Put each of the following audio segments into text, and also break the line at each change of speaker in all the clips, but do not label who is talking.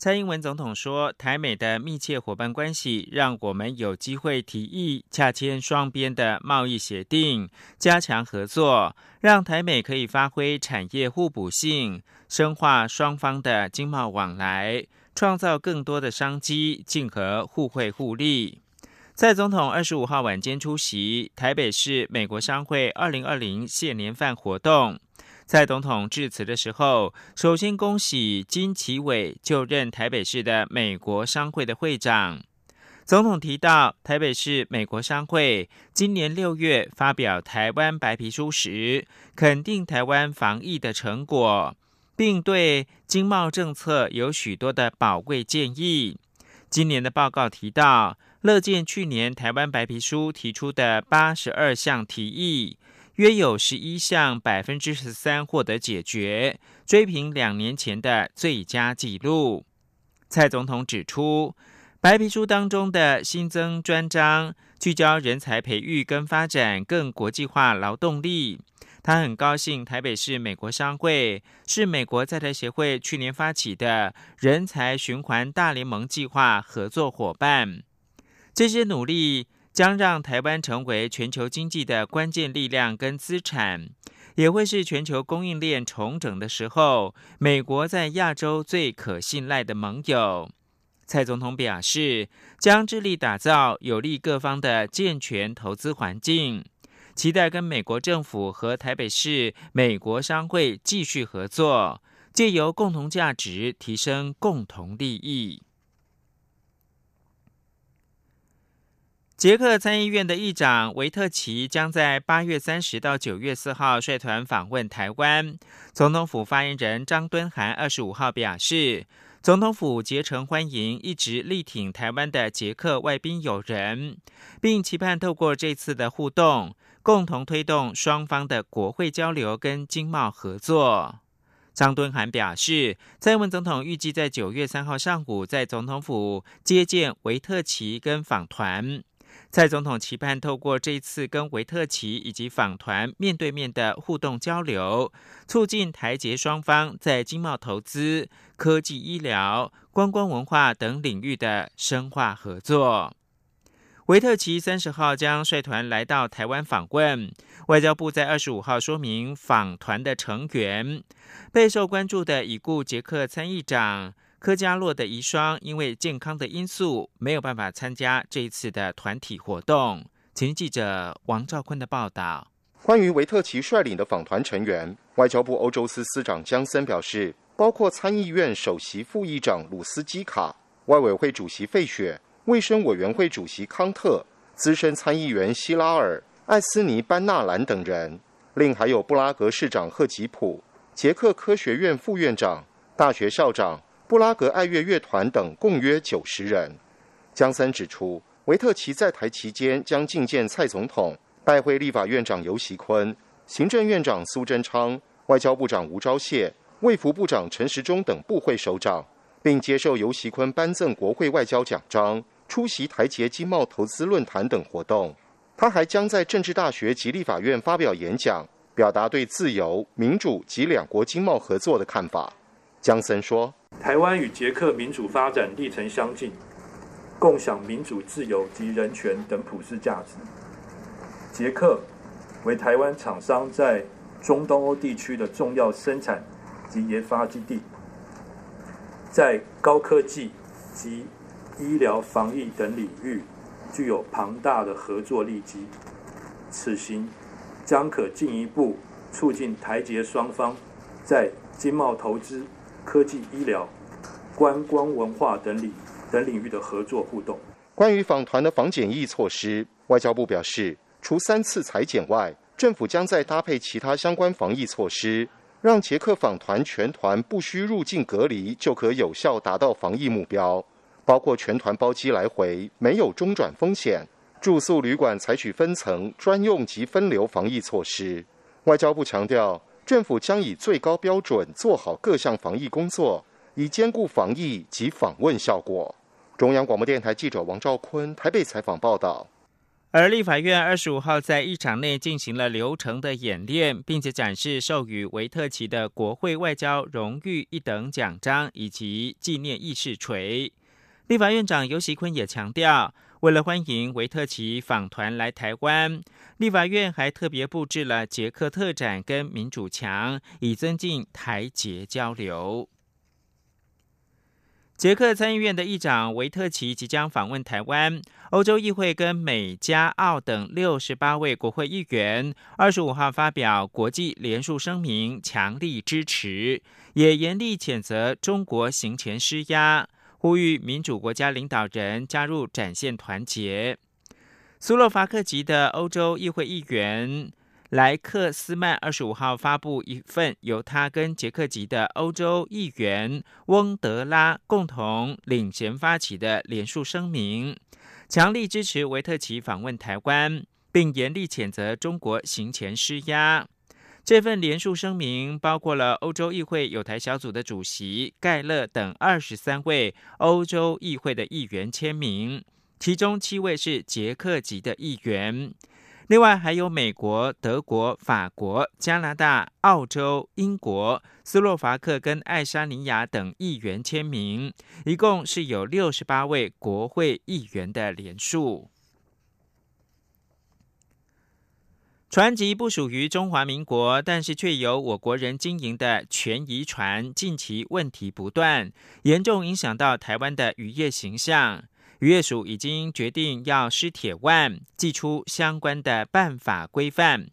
蔡英文总统说：“台美的密切伙伴关系，让我们有机会提议洽签双边的贸易协定，加强合作，让台美可以发挥产业互补性，深化双方的经贸往来，创造更多的商机，竞合互惠互利。”蔡总统二十五号晚间出席台北市美国商会二零二零谢年饭活动。蔡总统致辞的时候，首先恭喜金奇伟就任台北市的美国商会的会长。总统提到，台北市美国商会今年六月发表台湾白皮书时，肯定台湾防疫的成果，并对经贸政策有许多的宝贵建议。今年的报告提到，乐见去年台湾白皮书提出的八十二项提议。约有十一项，百分之十三获得解决，追平两年前的最佳纪录。蔡总统指出，白皮书当中的新增专章，聚焦人才培育跟发展更国际化劳动力。他很高兴，台北市美国商会是美国在台协会去年发起的人才循环大联盟计划合作伙伴。这些努力。将让台湾成为全球经济的关键力量跟资产，也会是全球供应链重整的时候，美国在亚洲最可信赖的盟友。蔡总统表示，将致力打造有利各方的健全投资环境，期待跟美国政府和台北市美国商会继续合作，借由共同价值提升共同利益。捷克参议院的议长维特奇将在八月三十到九月四号率团访问台湾。总统府发言人张敦涵二十五号表示，总统府竭诚欢迎一直力挺台湾的捷克外宾友人，并期盼透过这次的互动，共同推动双方的国会交流跟经贸合作。张敦涵表示，蔡英文总统预计在九月三号上午在总统府接见维特奇跟访团。蔡总统期盼透过这次跟维特奇以及访团面对面的互动交流，促进台捷双方在经贸投资、科技、医疗、观光文化等领域的深化合作。维特奇三十号将率团来到台湾访问，外交部在二十五号说明访团的成员，备受关注的已故捷克参议长。科加洛的遗孀因为健康的因素没有办法参加这一次的团体活动。请记者王兆坤的报道。
关于维特奇率领的访团成员，外交部欧洲司司长江森表示，包括参议院首席副议长鲁斯基卡、外委会主席费雪、卫生委员会主席康特、资深参议员希拉尔、艾斯尼班纳兰等人，另还有布拉格市长赫吉普、捷克科学院副院长、大学校长。布拉格爱乐乐团等共约九十人。江森指出，维特奇在台期间将觐见蔡总统，拜会立法院长游锡坤、行政院长苏贞昌、外交部长吴钊燮、卫福部长陈时中等部会首长，并接受游锡坤颁赠国会外交奖章，出席台捷经贸投资论坛等活动。他还将在政治大学及立法院发表演讲，表达对自由、民主及两国经贸合作的看法。江森说。
台湾与捷克民主发展历程相近，共享民主、自由及人权等普世价值。捷克为台湾厂商在中东欧地区的重要生产及研发基地，在高科技及医疗、防疫等领域具有庞大的合作利基。此行将可进一步促进台捷双方在经贸投资。科技、医疗、观光、文化等领等领域的合作互动。
关于访团的防检疫措施，外交部表示，除三次裁检外，政府将在搭配其他相关防疫措施，让捷克访团全团不需入境隔离，就可有效达到防疫目标。包括全团包机来回，没有中转风险；住宿旅馆采取分层、专用及分流防疫措施。外交部强调，政府将以最高标准做好各项防疫工作，以兼顾防疫及访问效果。中央广播电台记者王兆坤台北采访报道。
而立法院二十五号在议场内进行了流程的演练，并且展示授予维特奇的国会外交荣誉一等奖章以及纪念议事锤。立法院长尤锡坤也强调，为了欢迎维特奇访团来台湾，立法院还特别布置了捷克特展跟民主墙，以增进台捷交流。捷克参议院的议长维特奇即将访问台湾，欧洲议会跟美、加、澳等六十八位国会议员二十五号发表国际联署声明，强力支持，也严厉谴责中国行前施压，呼吁民主国家领导人加入，展现团结。斯洛伐克籍的欧洲议会议员。莱克斯曼二十五号发布一份由他跟捷克籍的欧洲议员翁德拉共同领衔发起的联署声明，强力支持维特奇访问台湾，并严厉谴责中国行前施压。这份联署声明包括了欧洲议会有台小组的主席盖勒等二十三位欧洲议会的议员签名，其中七位是捷克籍的议员。另外还有美国、德国、法国、加拿大、澳洲、英国、斯洛伐克跟爱沙尼亚等议员签名，一共是有六十八位国会议员的联署。船籍不属于中华民国，但是却由我国人经营的全渔船，近期问题不断，严重影响到台湾的渔业形象。渔业署已经决定要施铁腕，寄出相关的办法规范。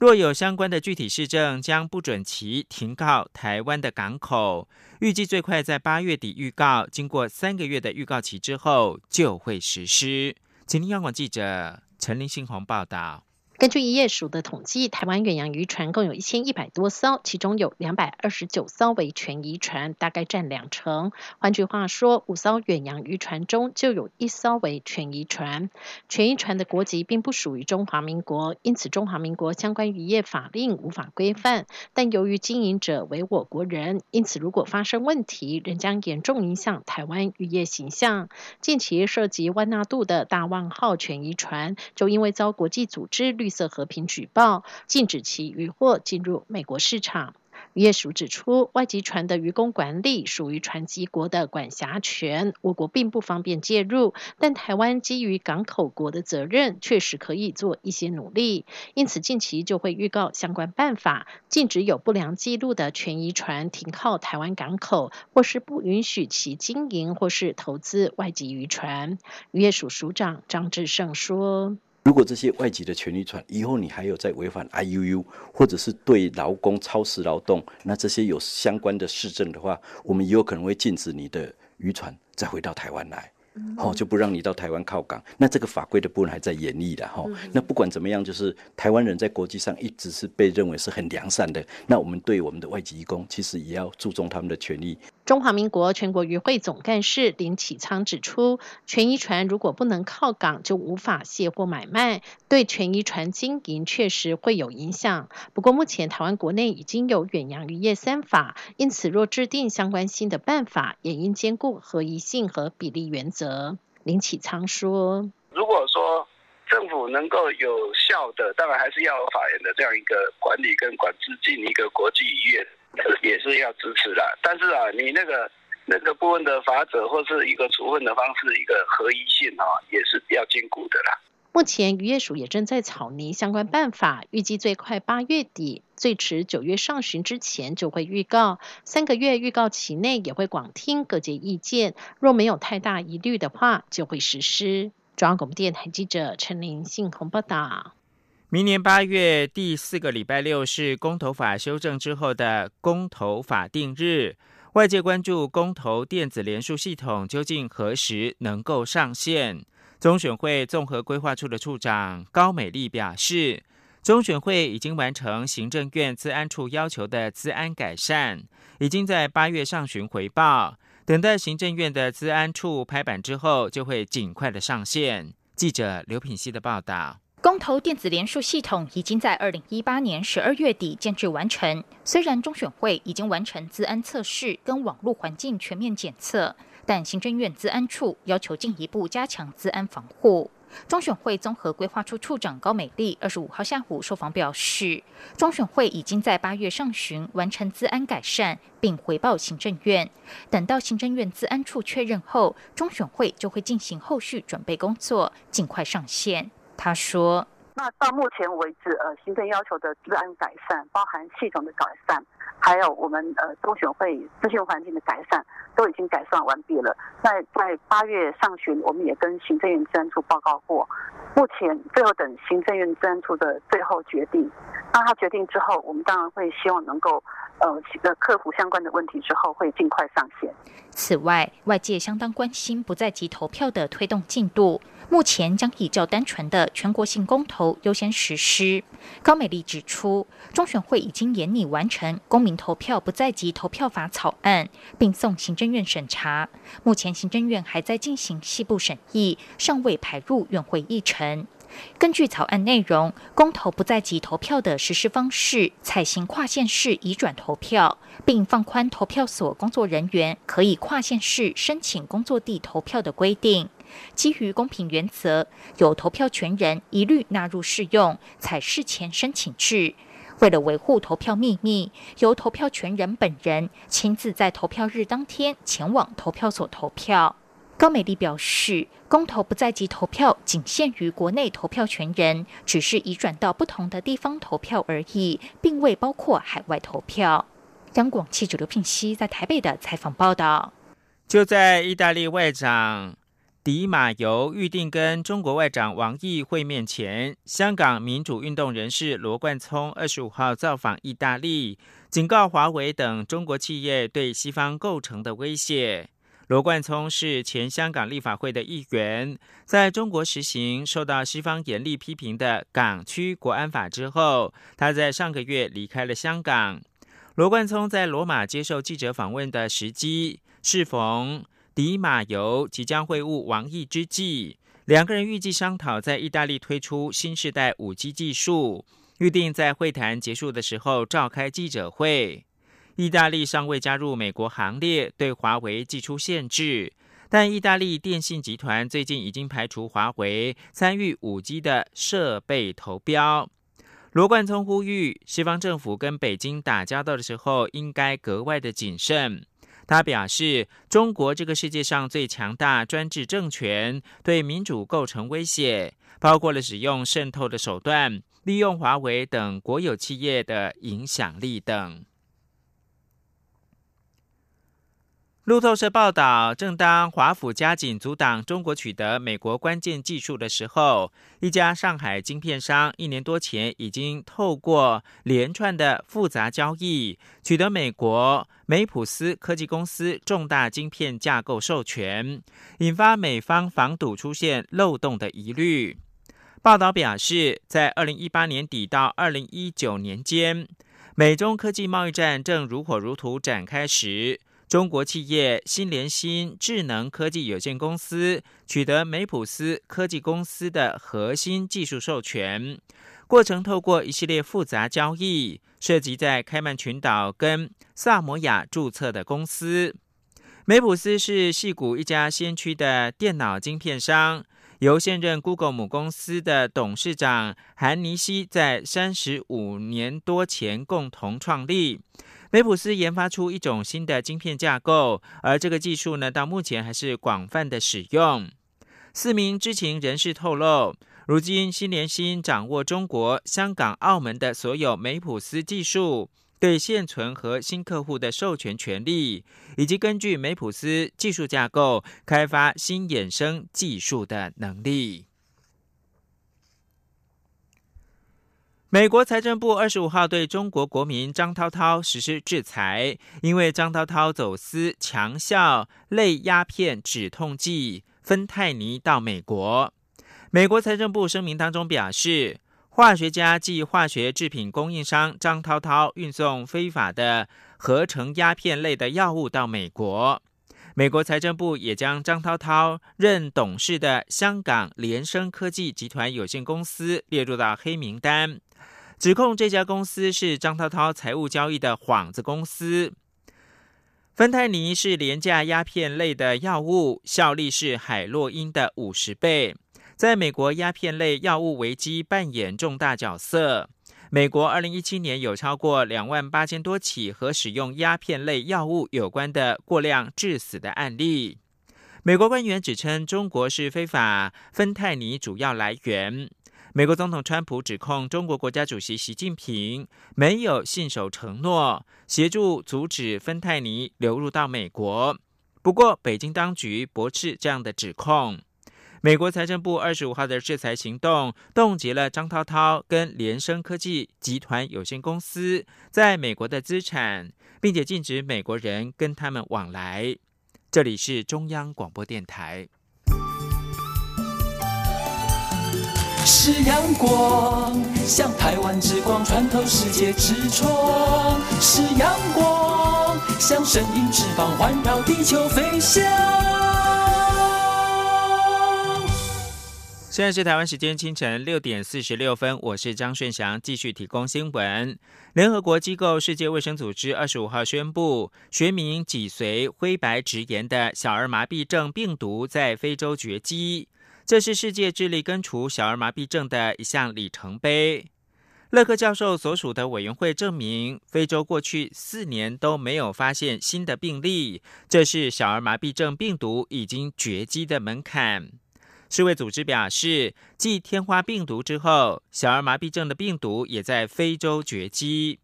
若有相关的具体市政，将不准其停靠台湾的港口。预计最快在八月底预告，经过三个月的预告期之后就会实施。请听央广记者陈林信宏报道。
根据渔业署的统计，台湾远洋渔船共有一千一百多艘，其中有两百二十九艘为全渔船，大概占两成。换句话说，五艘远洋渔船中就有一艘为全渔船。全渔船的国籍并不属于中华民国，因此中华民国相关渔业法令无法规范。但由于经营者为我国人，因此如果发生问题，仍将严重影响台湾渔业形象。近期涉及万纳度的大万号全渔船，就因为遭国际组织绿色和平举报，禁止其渔获进入美国市场。渔业署指出，外籍船的渔工管理属于船籍国的管辖权，我国并不方便介入。但台湾基于港口国的责任，确实可以做一些努力。因此，近期就会预告相关办法，禁止有不良记录的全渔船停靠台湾港口，或是不允许其经营或是投资外籍渔船。渔业署署长张志胜说。
如果这些外籍的权利船以后你还有在违反 I U U，或者是对劳工超时劳动，那这些有相关的市政的话，我们也有可能会禁止你的渔船再回到台湾来。哦，就不让你到台湾靠港。那这个法规的部分还在严厉的哈。那不管怎么样，就是台湾人在国际上一直是被认为是很良善的。那我们对我们的外籍工，其实也要注重他们的权利。
中华民国全国渔会总干事林启昌指出，全渔船如果不能靠港，就无法卸货买卖，对全渔船经营确实会有影响。不过目前台湾国内已经有远洋渔业三法，因此若制定相关新的办法，也应兼顾合一性和比例原则。林启昌说：“
如果说政府能够有效的，当然还是要法人的这样一个管理跟管制进一个国际渔业。” 也是要支持的，但是啊，你那个那个部分的法则或是一个处分的方式，一个合一性啊，也是要兼顾的啦。
目前渔业署也正在草拟相关办法，预计最快八月底，最迟九月上旬之前就会预告。三个月预告期内也会广听各界意见，若没有太大疑虑的话，就会实施。中央广播电台记者陈琳信鸿报道。
明年八月第四个礼拜六是公投法修正之后的公投法定日，外界关注公投电子联署系统究竟何时能够上线。中选会综合规划处的处长高美丽表示，中选会已经完成行政院资安处要求的资安改善，已经在八月上旬回报，等待行政院的资安处拍板之后，就会尽快的上线。记者刘品希的报道。
公投电子联署系统已经在二零一八年十二月底建制完成。虽然中选会已经完成资安测试跟网络环境全面检测，但行政院资安处要求进一步加强资安防护。中选会综合规划处处长高美丽二十五号下午受访表示，中选会已经在八月上旬完成资安改善，并回报行政院。等到行政院资安处确认后，中选会就会进行后续准备工作，尽快上线。他说。
那到目前为止，呃，行政要求的治安改善，包含系统的改善，还有我们呃中选会资讯环境的改善，都已经改善完毕了。在在八月上旬，我们也跟行政院治安处报告过，目前最后等行政院治安处的最后决定。当他决定之后，我们当然会希望能够。呃，呃，克服相关的问题之后，会尽快上线。
此外，外界相当关心不在籍投票的推动进度，目前将以较单纯的全国性公投优先实施。高美丽指出，中选会已经研拟完成公民投票不在籍投票法草案，并送行政院审查。目前行政院还在进行细部审议，尚未排入院会议程。根据草案内容，公投不在籍投票的实施方式，采行跨县市移转投票，并放宽投票所工作人员可以跨县市申请工作地投票的规定。基于公平原则，有投票权人一律纳入适用，采事前申请制。为了维护投票秘密，由投票权人本人亲自在投票日当天前往投票所投票。高美丽表示，公投不在籍投票仅限于国内投票权人，只是移转到不同的地方投票而已，并未包括海外投票。央广记者刘聘熙在台北的采访报道。
就在意大利外长迪马尤预定跟中国外长王毅会面前，香港民主运动人士罗冠聪二十五号造访意大利，警告华为等中国企业对西方构成的威胁。罗冠聪是前香港立法会的议员，在中国实行受到西方严厉批评的港区国安法之后，他在上个月离开了香港。罗冠聪在罗马接受记者访问的时机，适逢迪马尤即将会晤王毅之际，两个人预计商讨在意大利推出新时代五 G 技术，预定在会谈结束的时候召开记者会。意大利尚未加入美国行列，对华为寄出限制，但意大利电信集团最近已经排除华为参与五 G 的设备投标。罗冠聪呼吁西方政府跟北京打交道的时候，应该格外的谨慎。他表示，中国这个世界上最强大专制政权，对民主构成威胁，包括了使用渗透的手段，利用华为等国有企业的影响力等。路透社报道，正当华府加紧阻挡中国取得美国关键技术的时候，一家上海晶片商一年多前已经透过连串的复杂交易，取得美国梅普斯科技公司重大晶片架构授权，引发美方防堵出现漏洞的疑虑。报道表示，在二零一八年底到二零一九年间，美中科技贸易战正如火如荼展开时。中国企业新联新智能科技有限公司取得梅普斯科技公司的核心技术授权，过程透过一系列复杂交易，涉及在开曼群岛跟萨摩亚注册的公司。梅普斯是系谷一家先驱的电脑晶片商，由现任 Google 母公司的董事长韩尼西在三十五年多前共同创立。梅普斯研发出一种新的晶片架构，而这个技术呢，到目前还是广泛的使用。四名知情人士透露，如今新联芯掌握中国香港、澳门的所有梅普斯技术，对现存和新客户的授权权利，以及根据梅普斯技术架构开发新衍生技术的能力。美国财政部二十五号对中国国民张涛涛实施制裁，因为张涛涛走私强效类鸦片止痛剂芬太尼到美国。美国财政部声明当中表示，化学家及化学制品供应商张涛涛运送非法的合成鸦片类的药物到美国。美国财政部也将张涛涛任董事的香港联升科技集团有限公司列入到黑名单，指控这家公司是张涛涛财务交易的幌子公司。芬太尼是廉价鸦片类的药物，效力是海洛因的五十倍，在美国鸦片类药物危机扮演重大角色。美国二零一七年有超过两万八千多起和使用鸦片类药物有关的过量致死的案例。美国官员指称，中国是非法芬太尼主要来源。美国总统川普指控中国国家主席习近平没有信守承诺，协助阻止芬太尼流入到美国。不过，北京当局驳斥这样的指控。美国财政部二十五号的制裁行动冻结了张涛涛跟联升科技集团有限公司在美国的资产，并且禁止美国人跟他们往来。这里是中央广播电台。
是阳光，像台湾之光穿透世界之窗；是阳光，像神鹰翅膀环绕地球飞翔。
现在是台湾时间清晨六点四十六分，我是张顺祥，继续提供新闻。联合国机构世界卫生组织二十五号宣布，学名脊髓灰白质炎的小儿麻痹症病毒在非洲绝迹。这是世界致力根除小儿麻痹症的一项里程碑。勒克教授所属的委员会证明，非洲过去四年都没有发现新的病例，这是小儿麻痹症病毒已经绝迹的门槛。世卫组织表示，继天花病毒之后，小儿麻痹症的病毒也在非洲绝迹。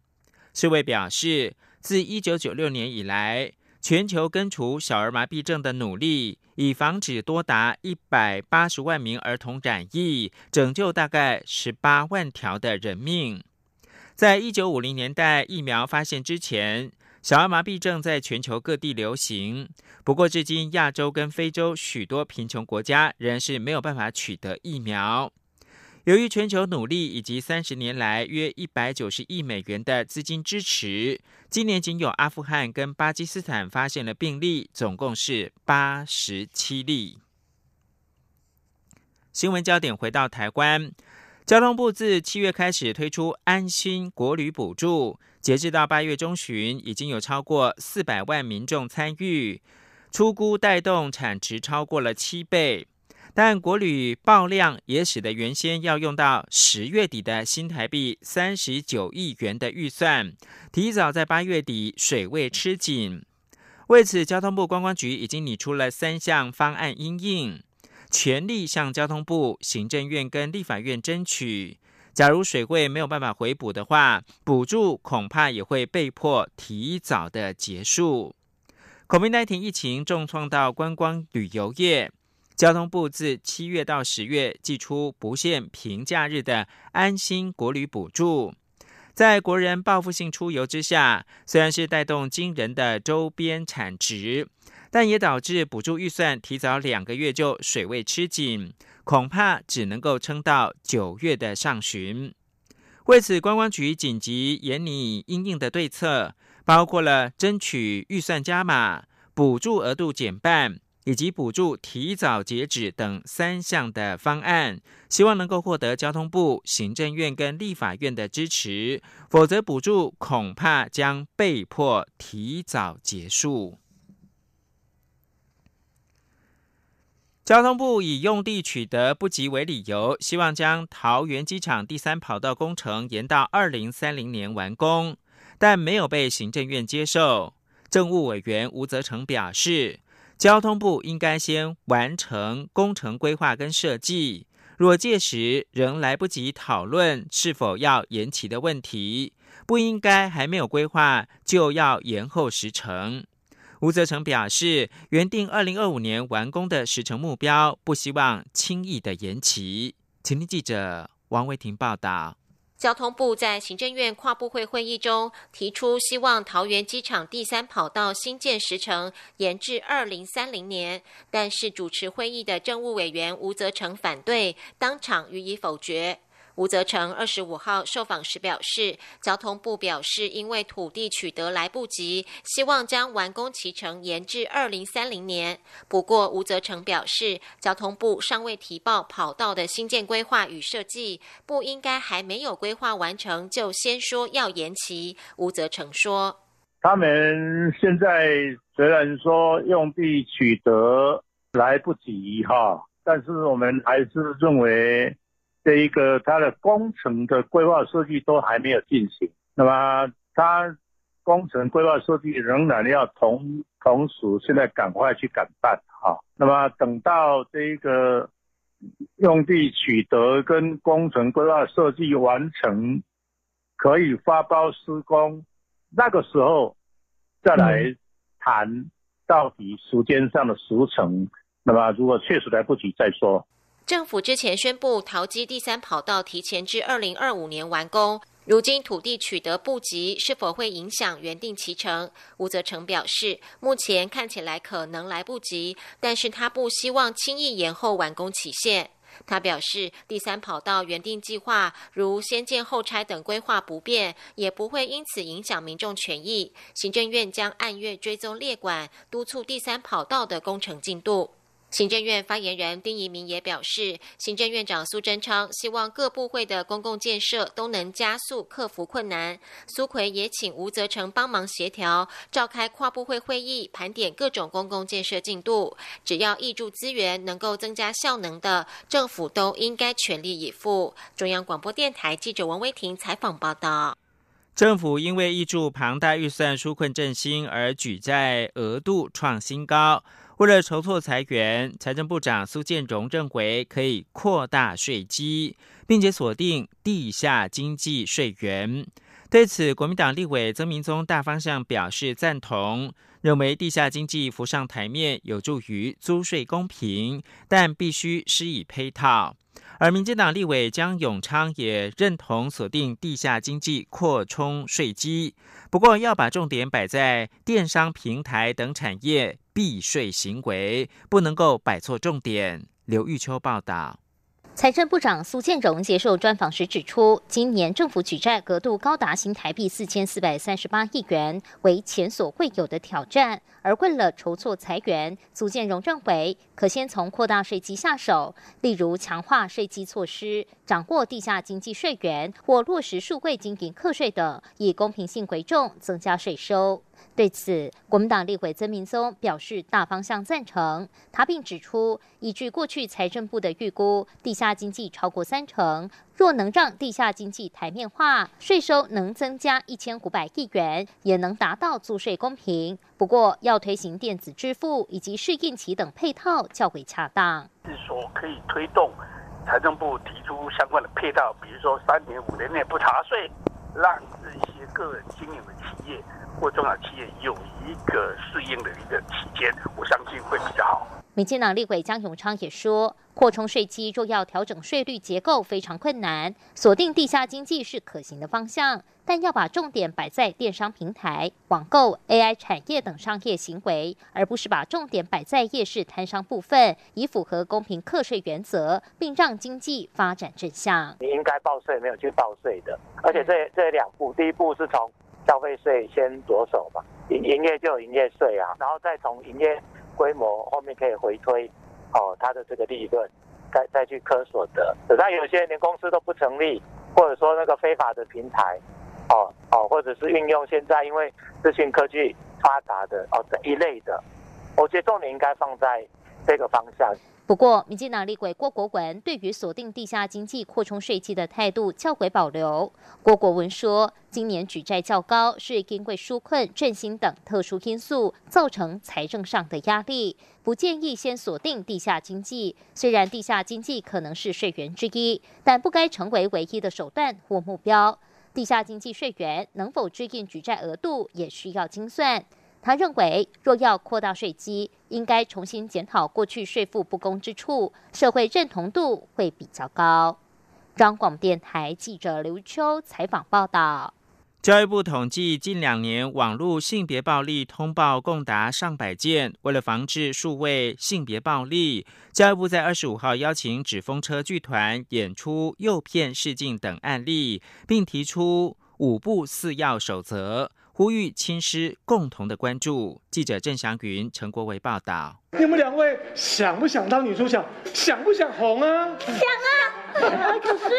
世卫表示，自一九九六年以来，全球根除小儿麻痹症的努力。以防止多达一百八十万名儿童染疫，拯救大概十八万条的人命。在一九五零年代疫苗发现之前，小儿麻痹症在全球各地流行。不过，至今亚洲跟非洲许多贫穷国家仍是没有办法取得疫苗。由于全球努力以及三十年来约一百九十亿美元的资金支持，今年仅有阿富汗跟巴基斯坦发现了病例，总共是八十七例。新闻焦点回到台湾，交通部自七月开始推出安心国旅补助，截至到八月中旬，已经有超过四百万民众参与，出估带动产值超过了七倍。但国旅爆量也使得原先要用到十月底的新台币三十九亿元的预算，提早在八月底水位吃紧。为此，交通部观光局已经拟出了三项方案应应，全力向交通部、行政院跟立法院争取。假如水位没有办法回补的话，补助恐怕也会被迫提早的结束。孔明奈廷疫情重创到观光旅游业。交通部自七月到十月寄出不限平假日的安心国旅补助，在国人报复性出游之下，虽然是带动惊人的周边产值，但也导致补助预算提早两个月就水位吃紧，恐怕只能够撑到九月的上旬。为此，观光局紧急研拟应应的对策，包括了争取预算加码、补助额度减半。以及补助提早截止等三项的方案，希望能够获得交通部、行政院跟立法院的支持，否则补助恐怕将被迫提早结束。交通部以用地取得不及为理由，希望将桃园机场第三跑道工程延到二零三零年完工，但没有被行政院接受。政务委员吴泽成表示。交通部应该先完成工程规划跟设计，若届时仍来不及讨论是否要延期的问题，不应该还没有规划就要延后时程。吴泽成表示，原定二零二五年完工的时程目标，不希望轻易的延期。请听记者王维婷报道。
交通部在行政院跨部会会议中提出，希望桃园机场第三跑道新建时程延至二零三零年，但是主持会议的政务委员吴泽成反对，当场予以否决。吴泽成二十五号受访时表示，交通部表示因为土地取得来不及，希望将完工期程延至二零三零年。不过，吴泽成表示，交通部尚未提报跑道的新建规划与设计，不应该还没有规划完成就先说要延期。吴泽成说：“
他们现在虽然说用地取得来不及哈，但是我们还是认为。”这一个它的工程的规划设计都还没有进行，那么它工程规划设计仍然要同同时现在赶快去赶办哈，那么等到这一个用地取得跟工程规划设计完成，可以发包施工，那个时候再来谈到底时间上的时程，那么如果确实来不及再说。
政府之前宣布桃机第三跑道提前至二零二五年完工，如今土地取得不及，是否会影响原定期程？吴泽成表示，目前看起来可能来不及，但是他不希望轻易延后完工期限。他表示，第三跑道原定计划如先建后拆等规划不变，也不会因此影响民众权益。行政院将按月追踪列管，督促第三跑道的工程进度。行政院发言人丁仪明也表示，行政院长苏贞昌希望各部会的公共建设都能加速克服困难。苏奎也请吴泽成帮忙协调，召开跨部会会议，盘点各种公共建设进度。只要挹注资源能够增加效能的，政府都应该全力以赴。中央广播电台记者王威婷采访报道。
政府因为挹注庞大预算纾困振兴而举债额度创新高。为了筹措财源，财政部长苏建荣认为可以扩大税基，并且锁定地下经济税源。对此，国民党立委曾明宗大方向表示赞同，认为地下经济浮上台面有助于租税公平，但必须施以配套。而民进党立委江永昌也认同锁定地下经济扩充税基，不过要把重点摆在电商平台等产业避税行为，不能够摆错重点。刘玉秋报道。
财政部长苏建荣接受专访时指出，今年政府举债额度高达新台币四千四百三十八亿元，为前所未有的挑战。而为了筹措财源，苏建荣认为可先从扩大税基下手，例如强化税基措施、掌握地下经济税源或落实数位经营课税等，以公平性为重，增加税收。对此，国民党立委曾明宗表示大方向赞成。他并指出，依据过去财政部的预估，地下经济超过三成，若能让地下经济台面化，税收能增加一千五百亿元，也能达到租税公平。不过，要推行电子支付以及试印期等配套较为恰当。
是说可以推动财政部提出相关的配套，比如说三年、五年内不查税，让这些个人经营的企业。或中小企业有一个适应的一个期间，我相信会比较好。
民进党立委江永昌也说，扩充税基若要调整税率结构非常困难，锁定地下经济是可行的方向，但要把重点摆在电商平台、网购、AI 产业等商业行为，而不是把重点摆在夜市摊商部分，以符合公平课税原则，并让经济发展正向。
你应该报税没有去报税的，而且这这两步，第一步是从。消费税先着手吧，营营业就有营业税啊，然后再从营业规模后面可以回推，哦，它的这个利润，再再去科所得。等到有些连公司都不成立，或者说那个非法的平台，哦哦，或者是运用现在因为资讯科技发达的哦这一类的，我觉得重点应该放在这个方向。
不过，民进党立委郭国文对于锁定地下经济扩充税基的态度较为保留。郭国文说，今年举债较高，是因为纾困、振兴等特殊因素造成财政上的压力，不建议先锁定地下经济。虽然地下经济可能是税源之一，但不该成为唯一的手段或目标。地下经济税源能否支应举债额度，也需要精算。他认为，若要扩大税基，应该重新检讨过去税负不公之处，社会认同度会比较高。中广电台记者刘秋采访报道。
教育部统计，近两年网络性别暴力通报共达上百件。为了防治数位性别暴力，教育部在二十五号邀请纸风车剧团演出诱骗试镜等案例，并提出五步四要守则。呼吁亲师共同的关注。记者郑祥云、陈国维报道。
你们两位想不想当女主角？想不想红啊？
想啊！可是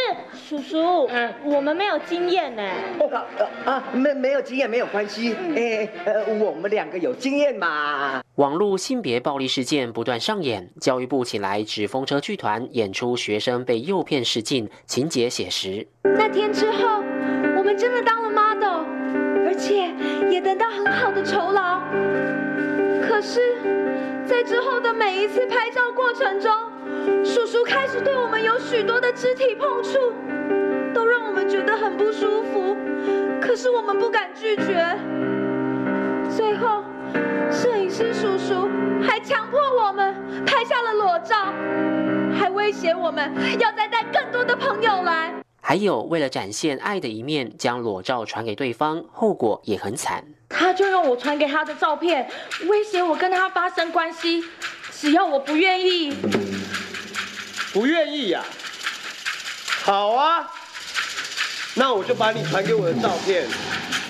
叔叔，我们没有经验呢。
啊，没没有经验没有关系。哎，呃，我们两个有经验嘛。
网络性别暴力事件不断上演，教育部请来纸风车剧团演出学生被诱骗试镜，情节写实。
那天之后，我们真的当了 model。而且也得到很好的酬劳，可是，在之后的每一次拍照过程中，叔叔开始对我们有许多的肢体碰触，都让我们觉得很不舒服。可是我们不敢拒绝。最后，摄影师叔叔还强迫我们拍下了裸照，还威胁我们要再带更多的朋友来。
还有，为了展现爱的一面，将裸照传给对方，后果也很惨。
他就用我传给他的照片，威胁我跟他发生关系，只要我不愿意。
不愿意呀？好啊，那我就把你传给我的照片，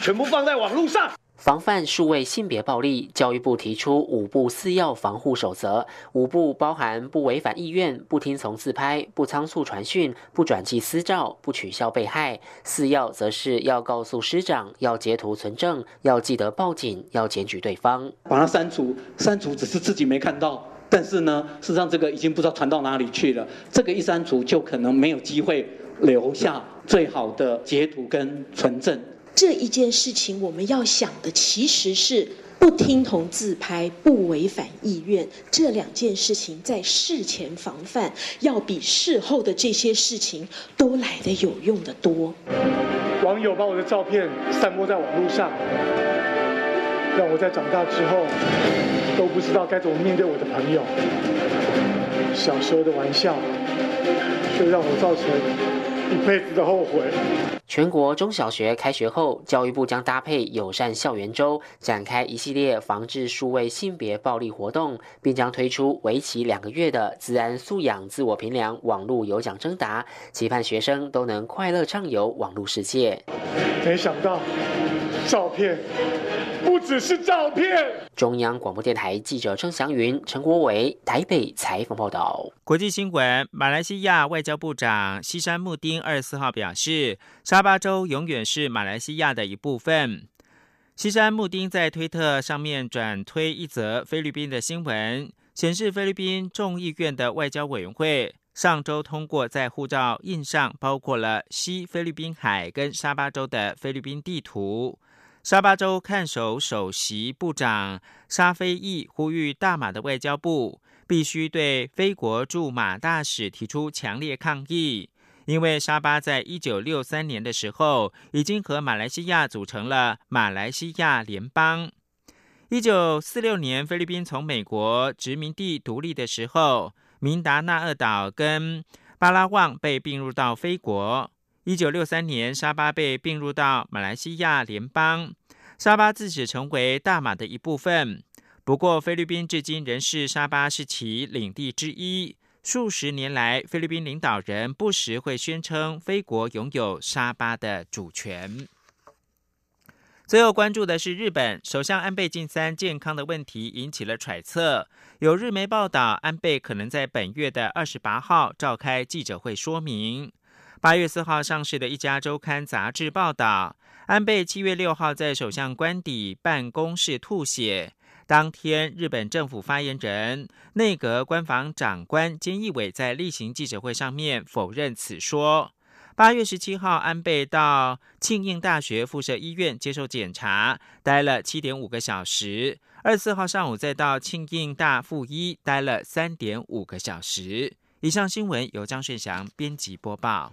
全部放在网络上。
防范数位性别暴力，教育部提出五步四要防护守则。五步包含不违反意愿、不听从自拍、不仓促传讯、不转寄私照、不取消被害。四要则是要告诉师长，要截图存证，要记得报警，要检举对方。
把它删除，删除只是自己没看到，但是呢，事实上这个已经不知道传到哪里去了。这个一删除，就可能没有机会留下最好的截图跟存证。
这一件事情，我们要想的其实是不听从自拍、不违反意愿这两件事情，在事前防范，要比事后的这些事情都来得有用的多。
网友把我的照片散播在网络上，让我在长大之后都不知道该怎么面对我的朋友。小时候的玩笑，却让我造成。一辈子的后悔。
全国中小学开学后，教育部将搭配友善校园周，展开一系列防治数位性别暴力活动，并将推出为期两个月的自然素养自我评量网络有奖征答，期盼学生都能快乐畅游网络世界。
没想到，照片。不只是照片。
中央广播电台记者郑祥云、陈国伟台北采访报道。
国际新闻：马来西亚外交部长西山穆丁二十四号表示，沙巴州永远是马来西亚的一部分。西山穆丁在推特上面转推一则菲律宾的新闻，显示菲律宾众议院的外交委员会上周通过在护照印上包括了西菲律宾海跟沙巴州的菲律宾地图。沙巴州看守首席部长沙菲义呼吁大马的外交部必须对非国驻马大使提出强烈抗议，因为沙巴在一九六三年的时候已经和马来西亚组成了马来西亚联邦。一九四六年菲律宾从美国殖民地独立的时候，明达纳二岛跟巴拉望被并入到菲国。一九六三年，沙巴被并入到马来西亚联邦，沙巴自此成为大马的一部分。不过，菲律宾至今仍是沙巴是其领地之一。数十年来，菲律宾领导人不时会宣称菲国拥有沙巴的主权。最后关注的是日本首相安倍晋三健康的问题引起了揣测。有日媒报道，安倍可能在本月的二十八号召开记者会说明。八月四号上市的一家周刊杂志报道，安倍七月六号在首相官邸办公室吐血。当天，日本政府发言人、内阁官房长官菅义伟在例行记者会上面否认此说。八月十七号，安倍到庆应大学附设医院接受检查，待了七点五个小时。二十四号上午再到庆应大附医待了三点五个小时。以上新闻由张炫翔编辑播报。